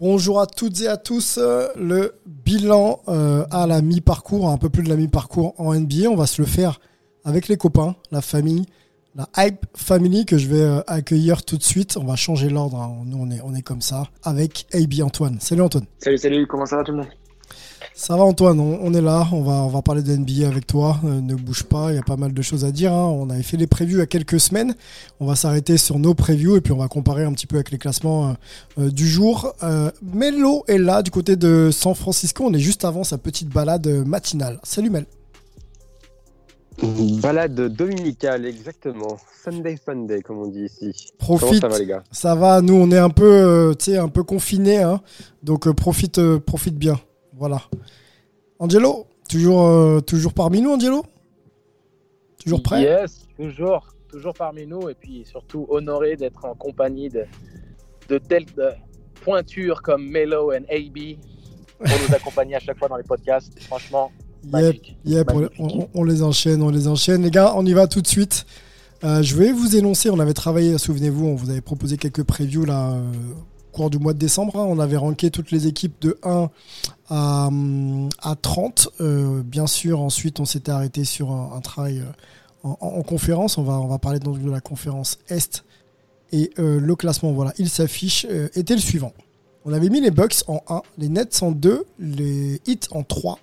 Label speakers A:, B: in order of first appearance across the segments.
A: Bonjour à toutes et à tous. Le bilan euh, à la mi-parcours, un peu plus de la mi-parcours en NBA. On va se le faire avec les copains, la famille, la Hype Family que je vais euh, accueillir tout de suite. On va changer l'ordre. hein. Nous, on est, on est comme ça. Avec AB Antoine. Salut Antoine.
B: Salut, salut, comment ça va tout le monde?
A: Ça va Antoine, on, on est là, on va, on va parler de NBA avec toi, Euh, ne bouge pas, il y a pas mal de choses à dire. hein. On avait fait les previews il y a quelques semaines, on va s'arrêter sur nos previews et puis on va comparer un petit peu avec les classements euh, euh, du jour. Euh, Melo est là du côté de San Francisco, on est juste avant sa petite balade matinale. Salut Mel.
C: Balade dominicale, exactement. Sunday Sunday, comme on dit ici.
A: Profite.
C: Comment ça va, les gars?
A: Ça va, nous on est un peu, un confinés, hein. donc profite, profite bien. Voilà. Angelo, toujours, euh, toujours parmi nous, Angelo? Toujours prêt?
B: Yes, toujours, toujours parmi nous et puis surtout honoré d'être en compagnie de, de telles pointures comme Melo et AB pour nous accompagner à chaque fois dans les podcasts. Franchement,
A: Yep, yep, on, les enchaîne, on les enchaîne. Les gars, on y va tout de suite. Euh, je vais vous énoncer, on avait travaillé, souvenez-vous, on vous avait proposé quelques previews là, euh, cours du mois de décembre. hein. On avait ranké toutes les équipes de 1 à, hum, à 30. Euh, bien sûr, ensuite, on s'était arrêté sur un, travail euh, en, en- en conférence. On va, on va parler donc de la conférence Est. Et euh, le classement, voilà, il s'affiche, euh, était le suivant. On avait mis les Bucks en 1, les Nets en 2, les Heat en 3,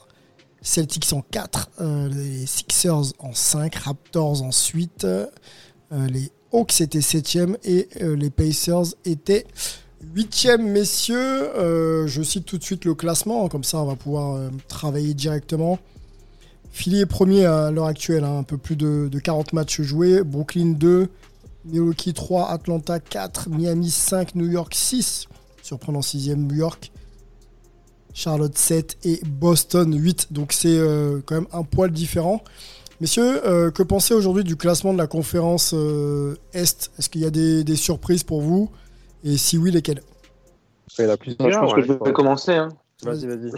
A: Celtics en 4, euh, les Sixers en 5, Raptors ensuite, euh, les Hawks étaient 7e et les Pacers étaient 8e. Messieurs, euh, je cite tout de suite le classement, comme ça on va pouvoir euh, travailler directement. Philly est premier à l'heure actuelle, hein, un peu plus de, de 40 matchs joués. Brooklyn 2, Milwaukee 3, Atlanta 4, Miami 5, New York 6. Surprenant 6e New York. Charlotte 7 et Boston 8. Donc c'est euh, quand même un poil différent. Messieurs, que pensez aujourd'hui du classement de la conférence Est? Est-ce qu'il y a des surprises pour vous? Et si oui,
C: plusieurs.
B: Moi, je pense
C: ouais,
B: que je vais commencer. hein.
C: Vas-y, vas-y.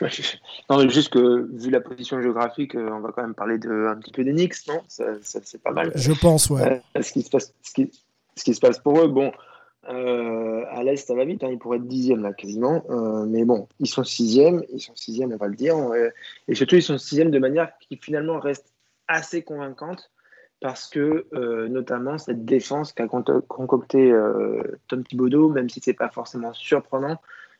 B: non, mais juste que vu la position géographique, euh, on va quand même parler de, un petit peu des Knicks, non? Ça- ça- C'est pas mal.
A: Je pense, ouais.
B: Euh, ce, qui se passe, ce, qui, ce qui se passe pour eux, bon, euh, à l'Est, ça va vite, hein, ils pourraient être dixième là quasiment, euh, mais bon, ils sont sixième, ils sont sixième, on va le dire, et surtout ils sont sixième de manière qui finalement reste assez convaincante parce que euh, notamment cette défense qu'a con- concocté euh, Tom Thibodeau, même si c'est pas forcément surprenant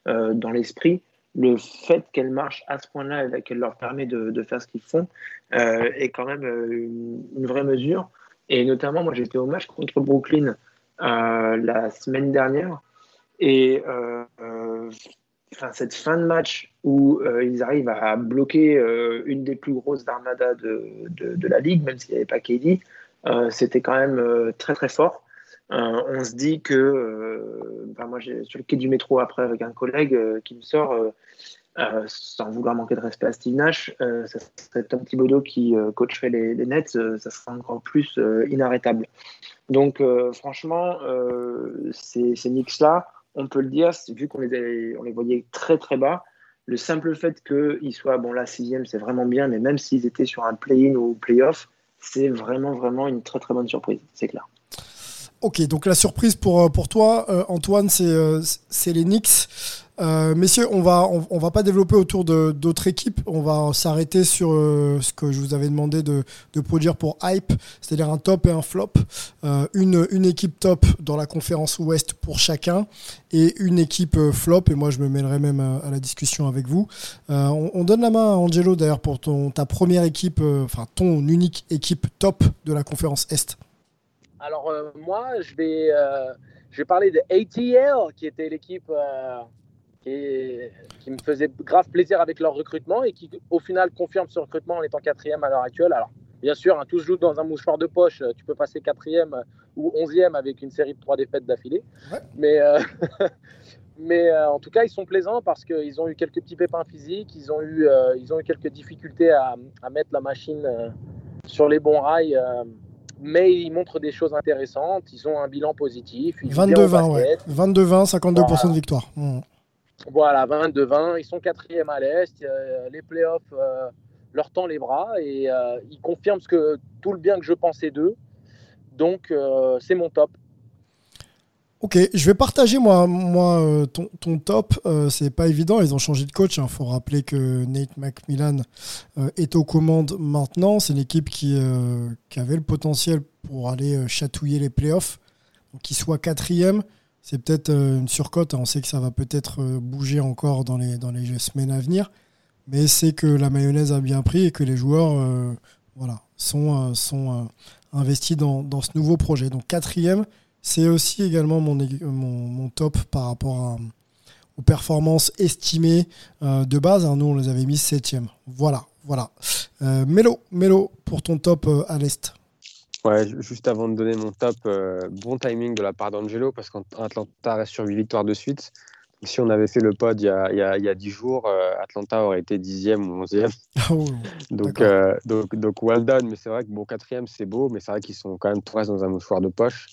B: euh, dans l'esprit, le fait qu'elle marche à ce point-là et qu'elle leur permet de, de faire ce qu'ils font euh, est quand même euh, une, une vraie mesure. Et notamment, moi, j'étais au match contre Brooklyn euh, la semaine dernière. Et enfin, cette fin de match où euh, ils arrivent à bloquer euh, une des plus grosses armadas de, de, la ligue, même s'il n'y avait pas KD, euh, c'était quand même très très fort. On se dit que, enfin, moi, sur le quai du métro après avec un collègue qui me sort, sans vouloir manquer de respect à Steve Nash, ça serait Tom Thibodeau qui coacherait les, Nets, ça serait encore plus inarrêtable. Donc, franchement, ces, ces Knicks-là, on peut le dire, vu qu'on les voyait très très bas, le simple fait qu'ils soient, bon là, sixième, c'est vraiment bien, mais même s'ils étaient sur un play-in ou play-off, c'est vraiment vraiment une très très bonne surprise, c'est clair.
A: Ok, donc la surprise pour, euh, toi, euh, Antoine, c'est euh, c'est les Knicks. Messieurs, on va, va pas développer autour d'autres équipes. On va s'arrêter sur ce que je vous avais demandé de, produire pour Hype, c'est-à-dire un top et un flop. Une, équipe top dans la conférence Ouest pour chacun et une équipe flop. Et moi, je me mêlerai même à, la discussion avec vous. On, on donne la main à Angelo d'ailleurs pour ton, ta première équipe, enfin ton unique équipe top de la conférence Est.
D: Alors euh, moi, je vais, euh, je vais parler de ATL, qui était l'équipe euh, qui, me faisait grave plaisir avec leur recrutement et qui, au final, confirme ce recrutement en étant quatrième à l'heure actuelle. Alors, bien sûr, hein, tout se joue dans un mouchoir de poche. Tu peux passer quatrième ou onzième avec une série de trois défaites d'affilée.
A: Ouais.
D: Mais, mais en tout cas, ils sont plaisants parce qu'ils ont eu quelques petits pépins physiques. Ils ont eu, ils ont eu quelques difficultés à, à mettre la machine sur les bons rails. Mais ils montrent des choses intéressantes. Ils ont un bilan positif. Ils jouent bien au
A: 22-20, ouais.
D: basket.
A: 22-20, 52%
D: Voilà.
A: de victoire. Mmh.
D: Voilà, 22-20. Ils sont quatrième à l'Est. Euh, les playoffs euh, leur tend les bras et euh, ils confirment ce que, tout le bien que je pensais d'eux. Donc, c'est mon top.
A: Ok, je vais partager moi, moi euh, ton, ton top. Euh, c'est pas évident, ils ont changé de coach. Il faut rappeler que Nate McMillan euh, est aux commandes maintenant. C'est une équipe qui, qui avait le potentiel pour aller chatouiller les playoffs. Donc qu'il soit quatrième, c'est peut-être une surcote. On sait que ça va peut-être bouger encore dans les, dans les semaines à venir. Mais c'est que la mayonnaise a bien pris et que les joueurs voilà, sont, sont investis dans, dans ce nouveau projet. Donc quatrième, c'est aussi également mon, mon, mon top par rapport à- aux performances estimées euh, de base. hein. Nous, on les avait mis septième. Voilà, voilà. Euh, Mélo, Mélo, pour ton top euh, à l'Est.
C: Ouais, ju- juste avant de donner mon top, euh, bon timing de la part d'Angelo parce qu'Atlanta reste sur 8 victoires de suite. Si on avait fait le pod il y a, il y a, il y a 10 jours, Atlanta aurait été 10e ou 11e.
A: Oh,
C: Donc, donc, donc well done. Mais c'est vrai que bon, quatrième, c'est beau, mais c'est vrai qu'ils sont quand même tout reste dans un mouchoir de poche.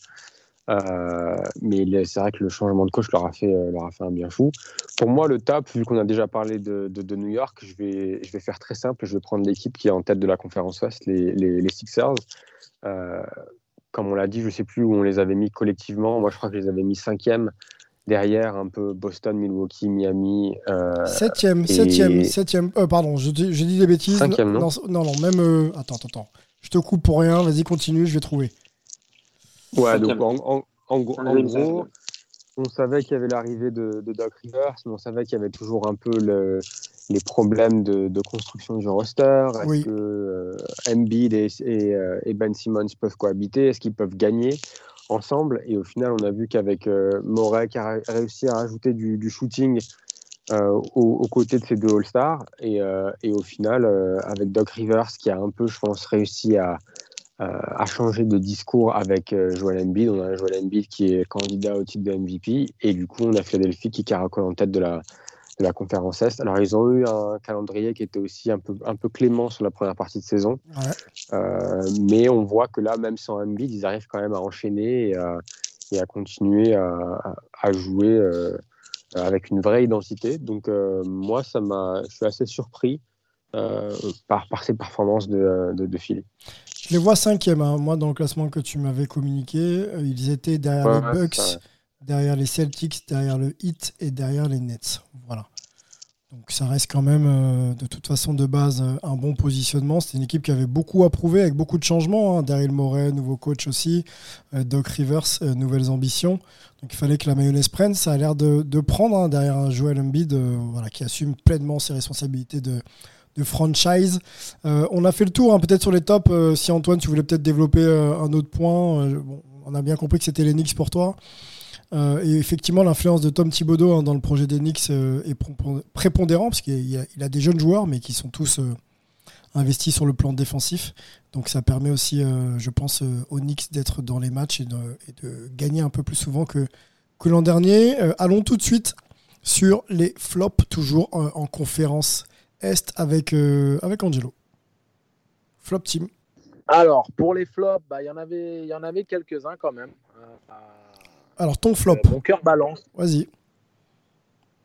C: Euh, mais c'est vrai que le changement de coach leur a fait, euh, leur a fait un bien fou. Pour moi, le top, vu qu'on a déjà parlé de, de, de New York, je vais, je vais faire très simple. Je vais prendre l'équipe qui est en tête de la conférence Ouest, les, les, les Sixers. Euh, comme on l'a dit, je ne sais plus où on les avait mis collectivement. Moi, je crois que je les avais mis cinquième. Derrière, un peu Boston, Milwaukee, Miami. euh,
A: Septième,
C: et-
A: septième, septième. Pardon, j'ai dit des bêtises.
C: Cinquième, non
A: non, non, même. attends, attends, attends. Je te coupe pour rien. Vas-y, continue, je vais trouver.
C: Ouais, donc en, en, en gros,
B: On
C: en gros, savait qu'il y avait l'arrivée de, de Doc Rivers, mais on savait qu'il y avait toujours un peu le- les problèmes de, de construction du roster. Est-ce
A: Oui.
C: que euh, Embiid et, et, euh, et Ben Simmons peuvent cohabiter? Est-ce qu'ils peuvent gagner ensemble? Et au final, on a vu qu'avec euh, Morey qui a ré- réussi à rajouter du, du shooting euh, aux, aux côtés de ces deux All-Stars, et, euh, et au final, euh, avec Doc Rivers qui a un peu, je pense, réussi à, euh, à changer de discours avec euh, Joel Embiid. On a Joel Embiid qui est candidat au titre de MVP et du coup on a Philadelphie qui caracole en tête de la, de la conférence Est. Alors ils ont eu un calendrier qui était aussi un peu, un peu clément sur la première partie de saison,
A: Ouais.
C: Euh, mais on voit que là même sans Embiid ils arrivent quand même à enchaîner et à, et à continuer à, à- jouer euh, avec une vraie identité. Donc euh, moi ça m'a, je suis assez surpris par, par ces performances de, de, de Philly.
A: Je les vois cinquième. hein. Moi, dans le classement que tu m'avais communiqué, euh, ils étaient derrière
C: Ouais,
A: les Bucks, derrière les Celtics, derrière le Heat et derrière les Nets. Voilà. Donc ça reste quand même, euh, de toute façon, de base, euh, un bon positionnement. C'était une équipe qui avait beaucoup à prouver, avec beaucoup de changements. Hein. Daryl Morey, nouveau coach aussi. Euh, Doc Rivers, euh, nouvelles ambitions. Donc il fallait que la mayonnaise prenne. Ça a l'air de, de prendre hein, derrière un Joel Embiid voilà, qui assume pleinement ses responsabilités de, de franchise. Euh, on a fait le tour hein, peut-être sur les tops. Euh, si Antoine, tu voulais peut-être développer euh, un autre point. on a bien compris que c'était les Knicks pour toi. Et effectivement, l'influence de Tom Thibodeau hein, dans le projet des Knicks euh, est prépon- prépondérant parce qu'il a, des jeunes joueurs, mais qui sont tous investis sur le plan défensif. Donc ça permet aussi, je pense, aux Knicks d'être dans les matchs et de, gagner un peu plus souvent que, l'an dernier. Allons tout de suite sur les flops, toujours en conférence Est avec, euh, avec Angelo. Flop team.
D: Alors, pour les flops, bah, il y en avait, il y en avait quelques-uns quand même. Euh, euh,
A: Alors ton flop,
D: mon cœur balance.
A: vas-y.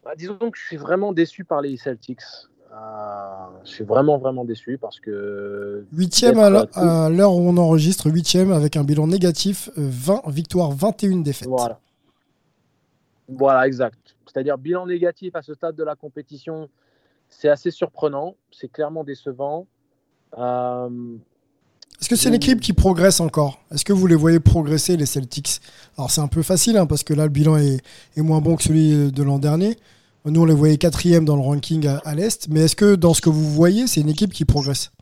D: Bah, disons que je suis vraiment déçu par les Celtics. je suis vraiment, vraiment déçu parce que.
A: Huitième à l'heure où on enregistre, huitième avec un bilan négatif, 20 victoires, 21 défaites.
D: Voilà. Voilà, exact. C'est-à-dire bilan négatif à ce stade de la compétition, c'est assez surprenant, c'est clairement décevant. Euh,
A: Est-ce que c'est l'équipe qui progresse encore? Est-ce que vous les voyez progresser, les Celtics? Alors c'est un peu facile, hein, parce que là, le bilan est, moins bon que celui de l'an dernier. Nous, on les voyait quatrième dans le ranking à, l'Est. Mais est-ce que dans ce que vous voyez, c'est une équipe qui progresse?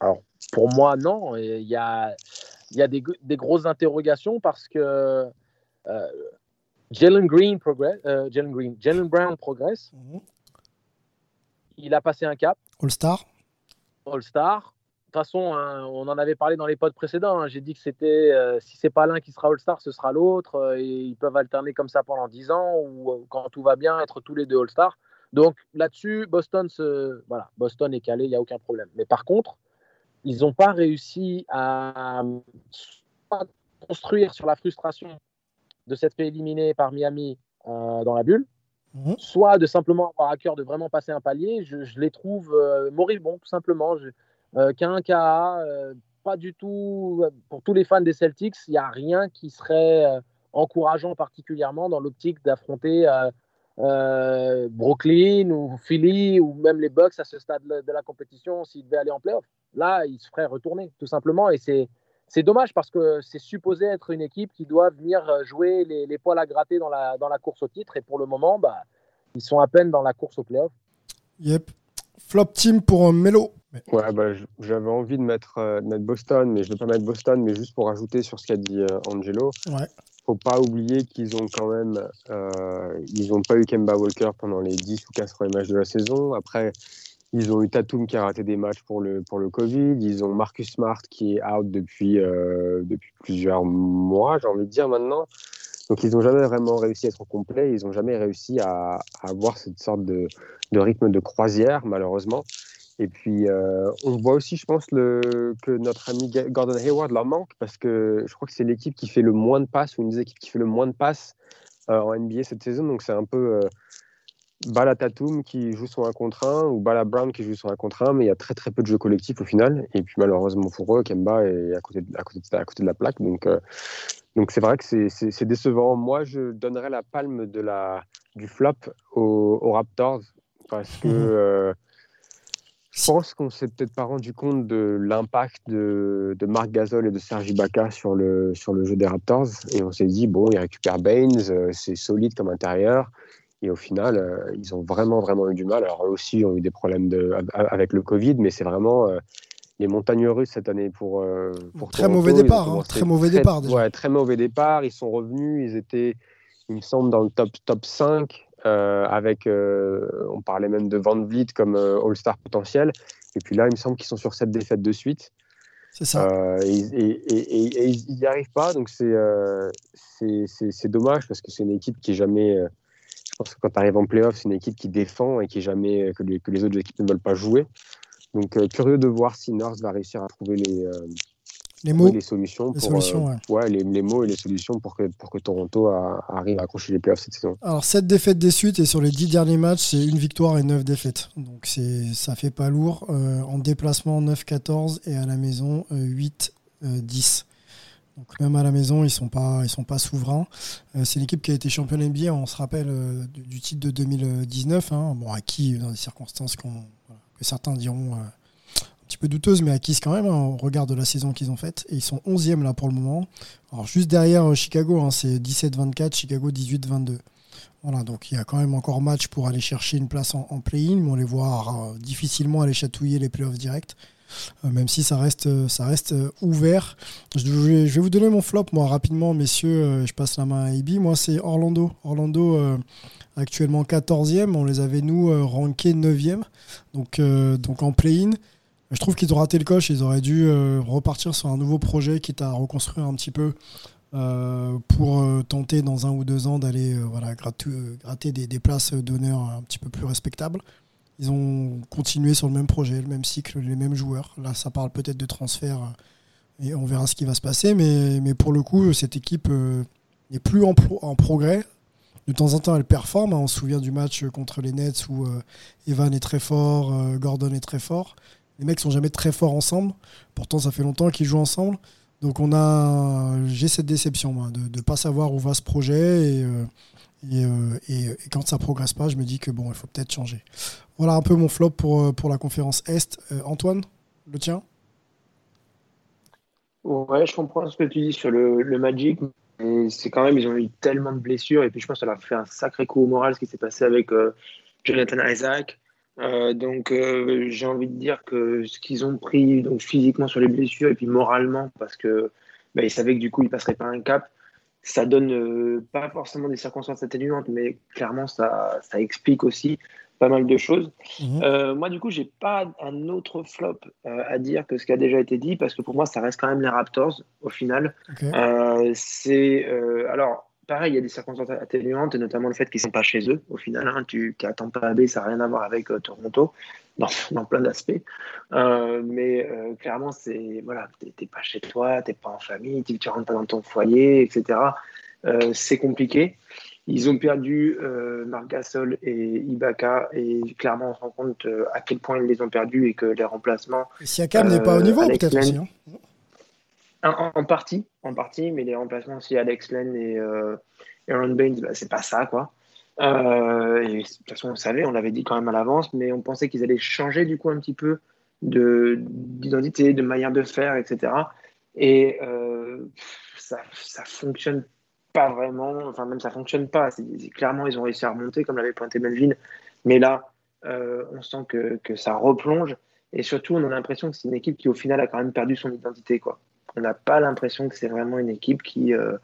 D: Alors, pour moi, non. Il y a, il y a des, grosses interrogations parce que euh, Jalen Green progresse, euh, Jalen Green, Jalen Brown progresse. Mhm. Il a passé un cap.
A: All-Star.
D: All-Star. De toute façon, hein, on en avait parlé dans les pods précédents. Hein. J'ai dit que c'était, euh, si c'est pas l'un qui sera All-Star, ce sera l'autre. Euh, et ils peuvent alterner comme ça pendant 10 ans ou quand tout va bien, être tous les deux All-Star. Donc là-dessus, Boston, se... voilà, Boston est calé, il n'y a aucun problème. Mais par contre, ils n'ont pas réussi à construire sur la frustration de s'être fait éliminer par Miami euh, dans la bulle, mhm. soit de simplement avoir à cœur de vraiment passer un palier, je, les trouve euh, moribonds, tout simplement. Euh, Qu'un KA, pas du tout, pour tous les fans des Celtics, il n'y a rien qui serait encourageant particulièrement dans l'optique d'affronter Brooklyn ou Philly ou même les Bucks à ce stade de la compétition s'ils devaient aller en playoff. Là, ils se feraient retourner, tout simplement, et c'est c'est dommage parce que c'est supposé être une équipe qui doit venir euh, jouer les, poils à gratter dans la, dans la course au titre. Et pour le moment, bah, ils sont à peine dans la course au playoff.
A: Yep. Flop team pour un Melo.
C: Ouais, bah, j'avais envie de mettre, euh, mettre, Boston, mais je ne vais pas mettre Boston, mais juste pour ajouter sur ce qu'a dit euh, Angelo.
A: Ouais.
C: faut pas oublier qu'ils ont quand même. ils n'ont pas eu Kemba Walker pendant les 10 ou 15 premiers matchs de la saison. Après, ils ont eu Tatum qui a raté des matchs pour le, pour le Covid. Ils ont Marcus Smart qui est out depuis, euh, depuis plusieurs mois, j'ai envie de dire maintenant. Donc, ils n'ont jamais vraiment réussi à être complet. Ils n'ont jamais réussi à, avoir cette sorte de, de, rythme de croisière, malheureusement. Et puis, euh, on voit aussi, je pense, le, que notre ami Gordon Hayward leur manque parce que je crois que c'est l'équipe qui fait le moins de passes ou une des équipes qui fait le moins de passes euh, en NBA cette saison. Donc, c'est un peu Bala Tatum qui joue sur un contre 1 ou Bala Brown qui joue sur un contre 1, mais il y a très très peu de jeux collectifs au final. Et puis malheureusement pour eux, Kemba est à côté de, à côté de, à côté de la plaque. Donc euh, donc c'est vrai que c'est décevant. Moi, je donnerais la palme de la, du flop aux, Raptors parce que mhm. euh, je pense qu'on s'est peut-être pas rendu compte de l'impact de, de, Marc Gasol et de Sergi Ibaka sur le, sur le jeu des Raptors. Et on s'est dit, bon, il récupère Baines, euh, c'est solide comme intérieur. Et au final, euh, ils ont vraiment, vraiment eu du mal. Alors, eux aussi ont eu des problèmes de, avec le Covid, mais c'est vraiment euh, les montagnes russes cette année pour. Euh, pour
A: très mauvais départ. Hein, très mauvais départ, déjà.
C: Ouais, très mauvais départ. Ils sont revenus. Ils étaient, il me semble, dans le top, top 5. avec, on parlait même de Van Vliet comme All-Star potentiel. Et puis là, il me semble qu'ils sont sur cette défaite de suite.
A: C'est ça.
C: et, et, ils n'y arrivent pas. Donc, c'est c'est dommage parce que c'est une équipe qui est jamais pense que quand tu arrives en playoff, c'est une équipe qui défend et qui jamais, que les, que les autres équipes ne veulent pas jouer. Donc, euh, curieux de voir si North va réussir à trouver les, euh,
A: les mots,
C: les solutions, pour, euh, ouais. les, les, mots et les solutions pour que, pour que Toronto arrive à accrocher les playoffs cette saison.
A: Alors, 7 défaites des suites et sur les 10 derniers matchs, c'est une victoire et 9 défaites. Donc, ça fait pas lourd. en déplacement, 9-14 et à la maison, 8-10. Même à la maison, ils sont sont pas souverains. Euh, c'est l'équipe qui a été championne NBA, on se rappelle euh, du, titre de 2019, hein. bon acquis dans des circonstances que certains diront euh, un petit peu douteuses, mais acquises quand même hein, au regard de la saison qu'ils ont faite. Et ils sont 11e là pour le moment. Alors juste derrière Chicago, hein, c'est 17-24, Chicago 18-22. Voilà, donc il y a quand même encore match pour aller chercher une place en, play-in, mais on les voit difficilement aller chatouiller les playoffs directs. Euh, même si ça reste, euh, ça reste euh, ouvert. Je vais, vous donner mon flop, moi, rapidement, messieurs. je passe la main à Ibi. Moi, c'est Orlando. Orlando, actuellement 14e. On les avait, nous, rankés 9e. Donc, en play-in. Je trouve qu'ils ont raté le coche. Ils auraient dû repartir sur un nouveau projet, quitte à reconstruire un petit peu. pour tenter dans un ou deux ans d'aller voilà, gratter, des places d'honneur un petit peu plus respectables. Ils ont continué sur le même projet, le même cycle, les mêmes joueurs. Là, ça parle peut-être de transfert euh, et on verra ce qui va se passer. Mais, mais pour le coup, cette équipe euh, n'est plus en, progrès. de temps en temps, elle performe. On se souvient du match contre les Nets où euh, Evan est très fort, euh, Gordon est très fort. Les mecs sont jamais très forts ensemble. Pourtant, ça fait longtemps qu'ils jouent ensemble. Donc, on a, j'ai cette déception de ne pas savoir où va ce projet. Et, euh, et, quand ça progresse pas, je me dis que bon, il faut peut-être changer. Voilà un peu mon flop pour, pour la conférence Est. Antoine, le tien?
B: Ouais, je comprends ce que tu dis sur le, Magic c'est quand même, ils ont eu tellement de blessures. Et puis, je pense que ça leur a fait un sacré coup au moral ce qui s'est passé avec euh, Jonathan Isaac. Euh, donc, euh, j'ai envie de dire que ce qu'ils ont pris donc, physiquement sur les blessures et puis moralement, parce que bah, ils savaient que du coup, ils passeraient pas un cap, ça donne pas forcément des circonstances atténuantes, mais clairement, ça, ça explique aussi pas mal de choses. Mhm. Euh, moi, du coup, j'ai pas un autre flop euh, à dire que ce qui a déjà été dit, parce que pour moi, ça reste quand même les Raptors au final. Euh, c'est alors pareil, il y a des circonstances atténuantes, et notamment le fait qu'ils sont pas chez eux au final. Hein, tu qui attends pas B, ça n'a rien à voir avec Toronto dans, dans plein d'aspects. mais clairement, c'est voilà, t'es pas chez toi, t'es pas en famille, tu, tu rentres pas dans ton foyer, etc. c'est compliqué. Ils ont perdu euh, Marc Gasol et Ibaka et clairement on se rend compte euh, à quel point ils les ont perdus et que les remplacements.
A: Siakam n'est pas au niveau peut-être aussi.
B: Hein. En, partie, en partie, mais les remplacements aussi Alex Len et euh, Aaron Baines, bah, c'est pas ça quoi. Euh, de toute façon, on savait, on l'avait dit quand même à l'avance, mais on pensait qu'ils allaient changer du coup un petit peu de d'identité, de manière de faire, etc. Et ça, ça fonctionne pas vraiment, enfin même ça fonctionne pas. Clairement, ils ont réussi à remonter, comme l'avait pointé Melvin. Mais là, euh, on sent que, que, ça replonge. Et surtout, on a l'impression que c'est une équipe qui, au final, a quand même perdu son identité. Quoi. On n'a pas l'impression que c'est vraiment une équipe qui, euh,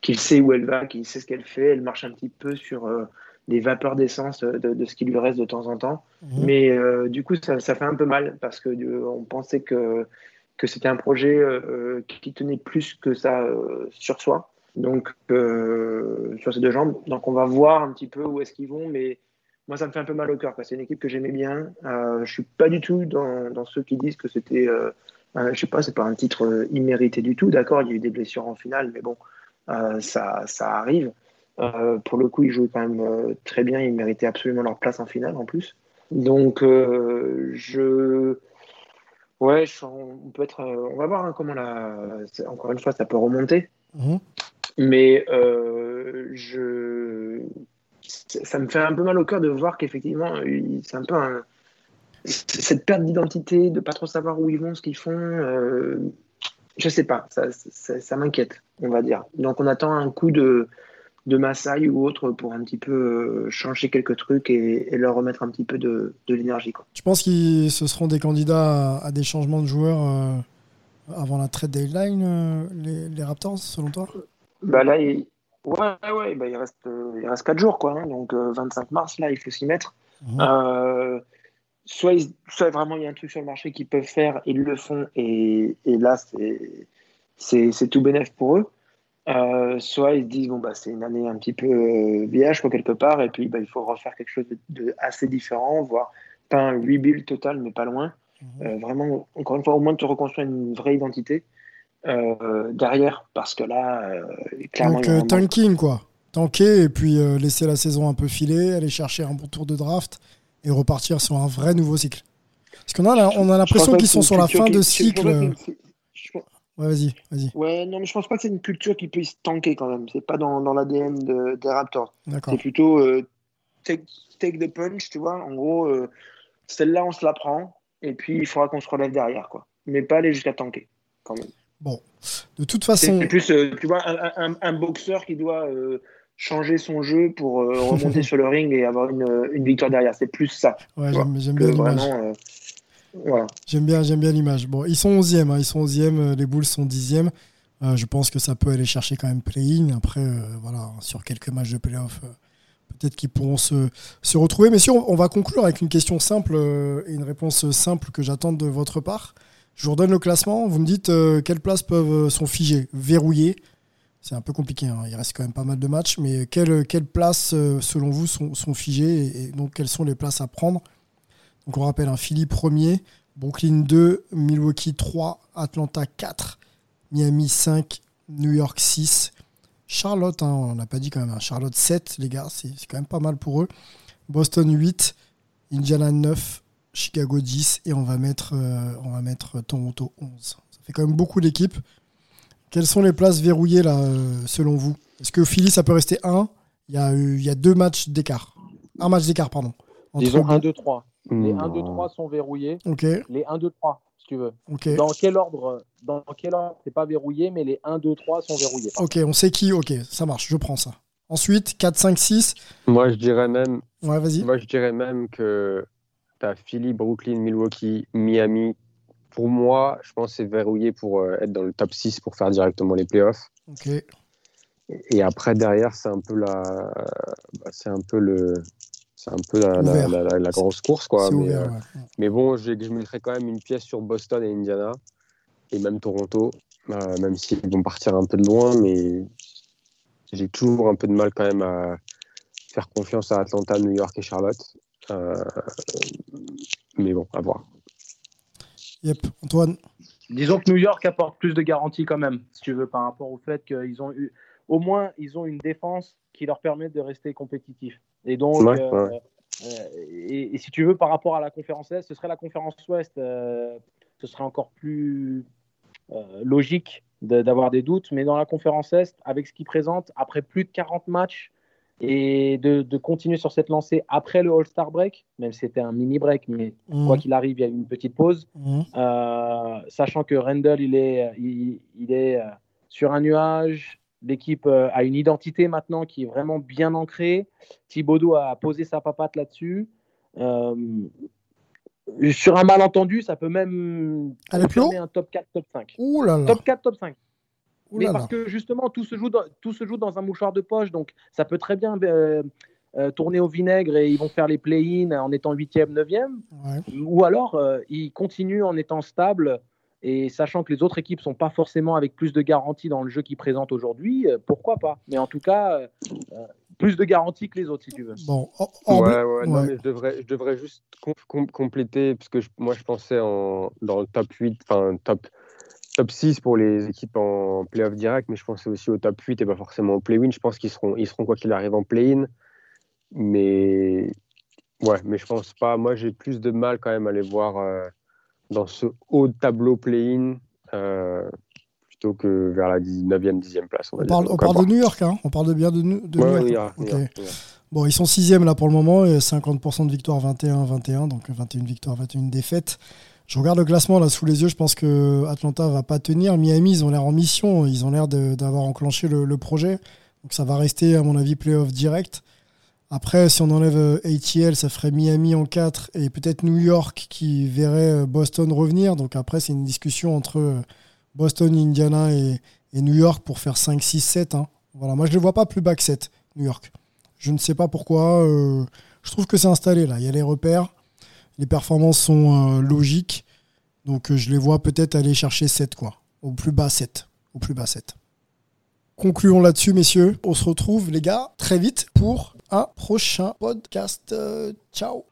B: qui sait où elle va, qui sait ce qu'elle fait. Elle marche un petit peu sur euh, des vapeurs d'essence de, de, ce qui lui reste de temps en temps. Mmh. Mais du coup, ça, ça, fait un peu mal parce que on pensait que, que c'était un projet qui tenait plus que ça sur soi donc euh, sur ces deux jambes. Donc on va voir un petit peu où est-ce qu'ils vont, mais moi ça me fait un peu mal au cœur parce que c'est une équipe que j'aimais bien. Euh, je suis pas du tout dans, dans ceux qui disent que c'était, euh, je sais pas, c'est pas un titre immérité du tout. D'accord, il y a eu des blessures en finale, mais bon, euh, ça, ça arrive. pour le coup, ils jouaient quand même très bien. Ils méritaient absolument leur place en finale en plus. Donc je Ouais, on peut être. On va voir hein, comment la. Encore une fois, ça peut remonter. Mmh. Mais euh, je... ça me fait un peu mal au cœur de voir qu'effectivement, c'est un peu cette perte d'identité, de pas trop savoir où ils vont, ce qu'ils font. Euh, je sais pas, ça, ça, m'inquiète, on va dire. Donc on attend un coup de, de Maasai ou autre pour un petit peu euh, changer quelques trucs et, leur remettre un petit peu de, de l'énergie.
A: Tu penses qu'ils ce seront des candidats à, des changements de joueurs euh, avant la trade deadline, les, les Raptors, selon toi?
B: Bah là, il... ouais, ouais, bah il, reste, il reste 4 jours, quoi. Hein. donc 25 euh, mars, là, il faut s'y mettre. Mmh. Euh, soit, soit vraiment il y a un truc sur le marché qu'ils peuvent faire, ils le font, et, et là, c'est tout bénéf pour eux. Euh, soit ils se disent bon bah c'est une année un petit peu euh, vierge quoi quelque part et puis bah, il faut refaire quelque chose de, assez différent voire pas un rebuild total mais pas loin mmh. vraiment encore une fois au moins de te reconstruire une vraie identité euh, derrière parce que là, euh,
A: clairement. Donc, euh, tanking, quoi. Tanker et puis laisser la saison un peu filer, aller chercher un bon tour de draft et repartir sur un vrai nouveau cycle. Parce qu'on a, on a l'impression qu'ils sont sur la fin de cycle. Ouais, vas-y, vas-y.
B: Ouais, non, mais je pense pas que c'est une culture qui puisse tanker quand même. C'est pas dans, dans l'ADN de, des Raptors. C'est plutôt take, take, the punch, tu vois. En gros, celle-là, on se la prend et puis il faudra qu'on se relève derrière, quoi. Mais pas aller jusqu'à tanker, quand même.
A: Bon, de toute façon.
B: C'est plus, euh, tu vois, un, boxeur qui doit euh, changer son jeu pour euh, remonter sur le ring et avoir une, une victoire derrière. C'est plus ça.
A: Ouais, j'aime bien l'image. Voilà. J'aime bien, j'aime bien l'image. Bon, ils sont 11e, hein, ils sont 11e, les Bulls sont 10e. je pense que ça peut aller chercher quand même play-in. Après, voilà, sur quelques matchs de play-off, peut-être qu'ils pourront se, se, retrouver. Mais si on, on, va conclure avec une question simple et une réponse simple que j'attends de votre part. Je vous redonne le classement. Vous me dites euh, quelles places peuvent, euh, sont figées, verrouillées. C'est un peu compliqué. Hein. Il reste quand même pas mal de matchs. Mais quelles, places, euh, selon vous, sont, figées et, donc quelles sont les places à prendre? Donc on rappelle un Philly premier, Brooklyn 2, Milwaukee 3, Atlanta 4, Miami 5, New York 6, Charlotte, hein, on n'a pas dit quand même. hein. Charlotte 7, les gars, c'est c'est quand même pas mal pour eux. Boston 8, Indiana 9, Chicago 10 et on va mettre, euh, on va mettre Toronto 11. Ça fait quand même beaucoup d'équipes. Quelles sont les places verrouillées là, euh, selon vous? Est-ce que Philly, ça peut rester 1 il y, a, eu- il y a deux matchs d'écart. Un match d'écart, pardon. Entre-
D: Disons 1, 2, 3. Les
C: Non.
D: 1, 2, 3 sont verrouillés.
A: Ok,
D: Les 1, 2, 3, si tu veux.
A: ok.
D: Dans quel ordre Dans quel ordre C'est pas verrouillé, mais les 1, 2, 3 sont verrouillés.
A: Ok, on sait qui, ok, ça marche, je prends ça. Ensuite, 4, 5, 6.
C: Moi, je dirais même,
A: Ouais, vas-y.
C: moi, je dirais même que tu as Philly, Brooklyn, Milwaukee, Miami. Pour moi, je pense que c'est verrouillé pour euh, être dans le top 6 pour faire directement les playoffs. Et après, derrière, c'est un peu la, bah, c'est un peu le, c'est un peu la, la,
A: Ouvert.
C: la- la- la grosse course, quoi.
A: C'est
C: Mais,
A: ouvert,
C: euh, mais bon, je, je mettrais quand même une pièce sur Boston et Indiana, et même Toronto, euh, même s'ils vont partir un peu de loin, mais j'ai toujours un peu de mal quand même à faire confiance à Atlanta, New York et Charlotte. Euh, mais bon, à voir.
A: Yep, Antoine.
D: Disons que New York apporte plus de garanties quand même, si tu veux, par rapport au fait qu'ils ont eu, au moins, ils ont une défense qui leur permet de rester compétitifs. Et donc,
C: Ouais,
D: euh,
C: ouais.
D: euh, et, et si tu veux, par rapport à la conférence Est, ce serait la conférence Ouest, euh, ce serait encore plus euh, logique de- d'avoir des doutes. Mais dans la conférence Est, avec ce qu'ils présentent, après plus de 40 matchs, et de, de continuer sur cette lancée après le All-Star break, même si c'était un mini break, mais
A: Mhm.
D: quoi qu'il arrive, il y a eu une petite pause.
A: Mhm.
D: Euh, sachant que Randall, il est, il, il est euh, sur un nuage. L'équipe euh, a une identité maintenant qui est vraiment bien ancrée. Thibodeau a posé sa papate là-dessus. Euh, sur un malentendu, ça peut même
A: Aller plus haut
D: un top 4, top 5.
A: Ouh là là.
D: Top 4, top 5. Mais parce que justement, tout se, joue dans, tout se joue dans un mouchoir de poche, donc ça peut très bien euh, euh, tourner au vinaigre et ils vont faire les play-in en étant 8e, 9e.
A: Ouais.
D: Ou alors, euh, ils continuent en étant stables et sachant que les autres équipes sont pas forcément avec plus de garanties dans le jeu qu'ils présentent aujourd'hui, euh, pourquoi pas Mais en tout cas, plus de garanties que les autres, si tu veux.
A: Bon, hors- hors
C: Ouais, ouais, non,
A: ouais.
C: mais je devrais, je devrais juste com- com- compléter, parce que je- moi je pensais en, dans le top 8, enfin top, top 6 pour les équipes en playoff direct, mais je pensais aussi au top 8 et pas forcément au play-in. Je pense qu'ils seront, ils seront quoi qu'il arrive en play-in. Mais ouais, mais je pense pas. Moi j'ai plus de mal quand même à les voir euh, dans ce haut tableau play-in euh, plutôt que vers la 9e, 10e place. On,
A: parle, on parle de. New York, hein. on parle de bien de, New- de
C: Ouais,
A: New
C: ouais,
A: York.
C: New York, New
A: Ok.
C: York, New York.
A: Bon, ils sont sixième là pour le moment, et 50% de victoires, 21-21, donc 21 victoires, 21 défaites. Je regarde le classement là sous les yeux, je pense que Atlanta va pas tenir. Miami, ils ont l'air en mission, ils ont l'air d'avoir enclenché le, projet. Donc ça va rester, à mon avis, playoff direct. Après, si on enlève euh, ATL, ça ferait Miami en 4 et peut-être New York qui verrait euh, Boston revenir. Donc après, c'est une discussion entre euh, Boston, Indiana et, New York pour faire 5, 6, 7. hein. Voilà, moi je ne vois pas plus bas que 7, New York. Je ne sais pas pourquoi. je trouve que c'est installé là. Il y a les repères. Les performances sont euh, logiques. Donc euh, je les vois peut-être aller chercher 7, quoi. Au plus bas 7. Au plus bas 7. Concluons là-dessus, messieurs. On se retrouve, les gars, très vite pour un prochain podcast. Euh, ciao.